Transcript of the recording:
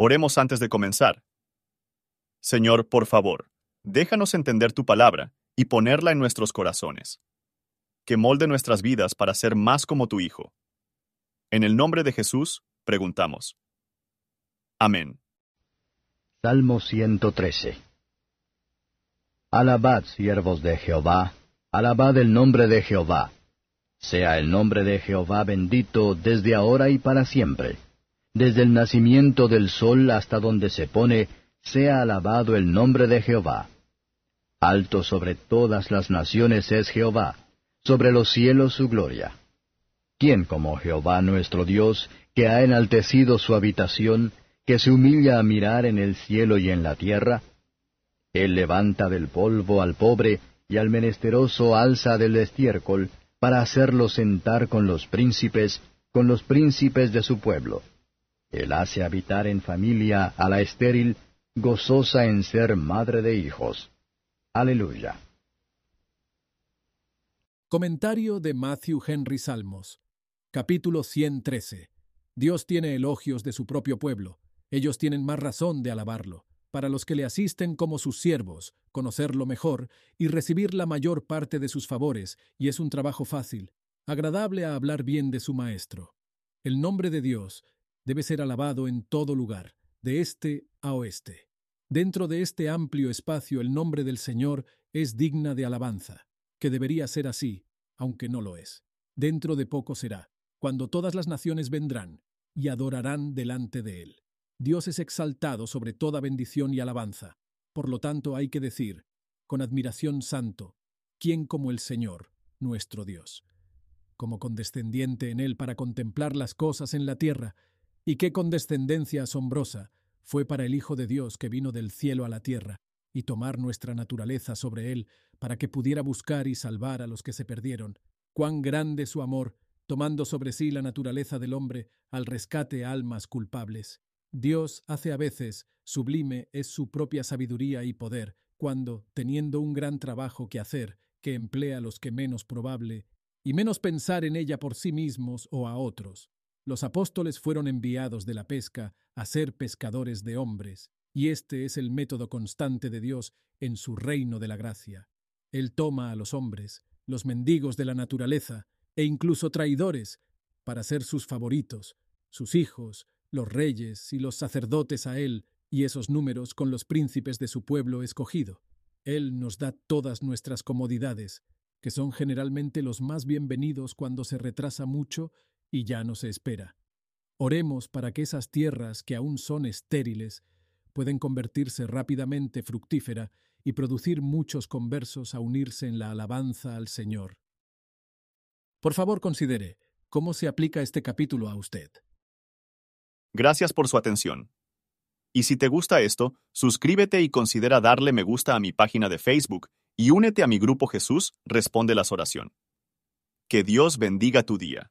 Oremos antes de comenzar. Señor, por favor, déjanos entender tu palabra y ponerla en nuestros corazones. Que molde nuestras vidas para ser más como tu Hijo. En el nombre de Jesús, preguntamos. Amén. Salmo 113 Alabad, siervos de Jehová, alabad el nombre de Jehová. Sea el nombre de Jehová bendito desde ahora y para siempre. Desde el nacimiento del sol hasta donde se pone, sea alabado el nombre de Jehová. Alto sobre todas las naciones es Jehová, sobre los cielos su gloria. ¿Quién como Jehová nuestro Dios, que ha enaltecido su habitación, que se humilla a mirar en el cielo y en la tierra? Él levanta del polvo al pobre, y al menesteroso alza del estiércol, para hacerlo sentar con los príncipes, con los príncipes de su pueblo. Él hace habitar en familia a la estéril, gozosa en ser madre de hijos. Aleluya. Comentario de Matthew Henry Salmos. Capítulo 113. Dios tiene elogios de su propio pueblo. Ellos tienen más razón de alabarlo. Para los que le asisten como sus siervos, conocerlo mejor y recibir la mayor parte de sus favores, y es un trabajo fácil, agradable a hablar bien de su Maestro. El nombre de Dios debe ser alabado en todo lugar, de este a oeste. Dentro de este amplio espacio el nombre del Señor es digna de alabanza, que debería ser así, aunque no lo es. Dentro de poco será, cuando todas las naciones vendrán y adorarán delante de él. Dios es exaltado sobre toda bendición y alabanza. Por lo tanto hay que decir, con admiración santo, ¿quién como el Señor, nuestro Dios? Como condescendiente en él para contemplar las cosas en la tierra, y qué condescendencia asombrosa fue para el Hijo de Dios que vino del cielo a la tierra, y tomar nuestra naturaleza sobre él, para que pudiera buscar y salvar a los que se perdieron. Cuán grande su amor, tomando sobre sí la naturaleza del hombre, al rescate a almas culpables. Dios hace a veces, sublime es su propia sabiduría y poder, cuando, teniendo un gran trabajo que hacer, que emplea a los que menos probable, y menos pensar en ella por sí mismos o a otros, los apóstoles fueron enviados de la pesca a ser pescadores de hombres, y este es el método constante de Dios en su reino de la gracia. Él toma a los hombres, los mendigos de la naturaleza, e incluso traidores, para ser sus favoritos, sus hijos, los reyes y los sacerdotes a Él, y esos números con los príncipes de su pueblo escogido. Él nos da todas nuestras comodidades, que son generalmente los más bienvenidos cuando se retrasa mucho y ya no se espera. Oremos para que esas tierras que aún son estériles pueden convertirse rápidamente fructífera y producir muchos conversos a unirse en la alabanza al Señor. Por favor, considere cómo se aplica este capítulo a usted. Gracias por su atención. Y si te gusta esto, suscríbete y considera darle me gusta a mi página de Facebook y únete a mi grupo Jesús Responde las Oración. Que Dios bendiga tu día.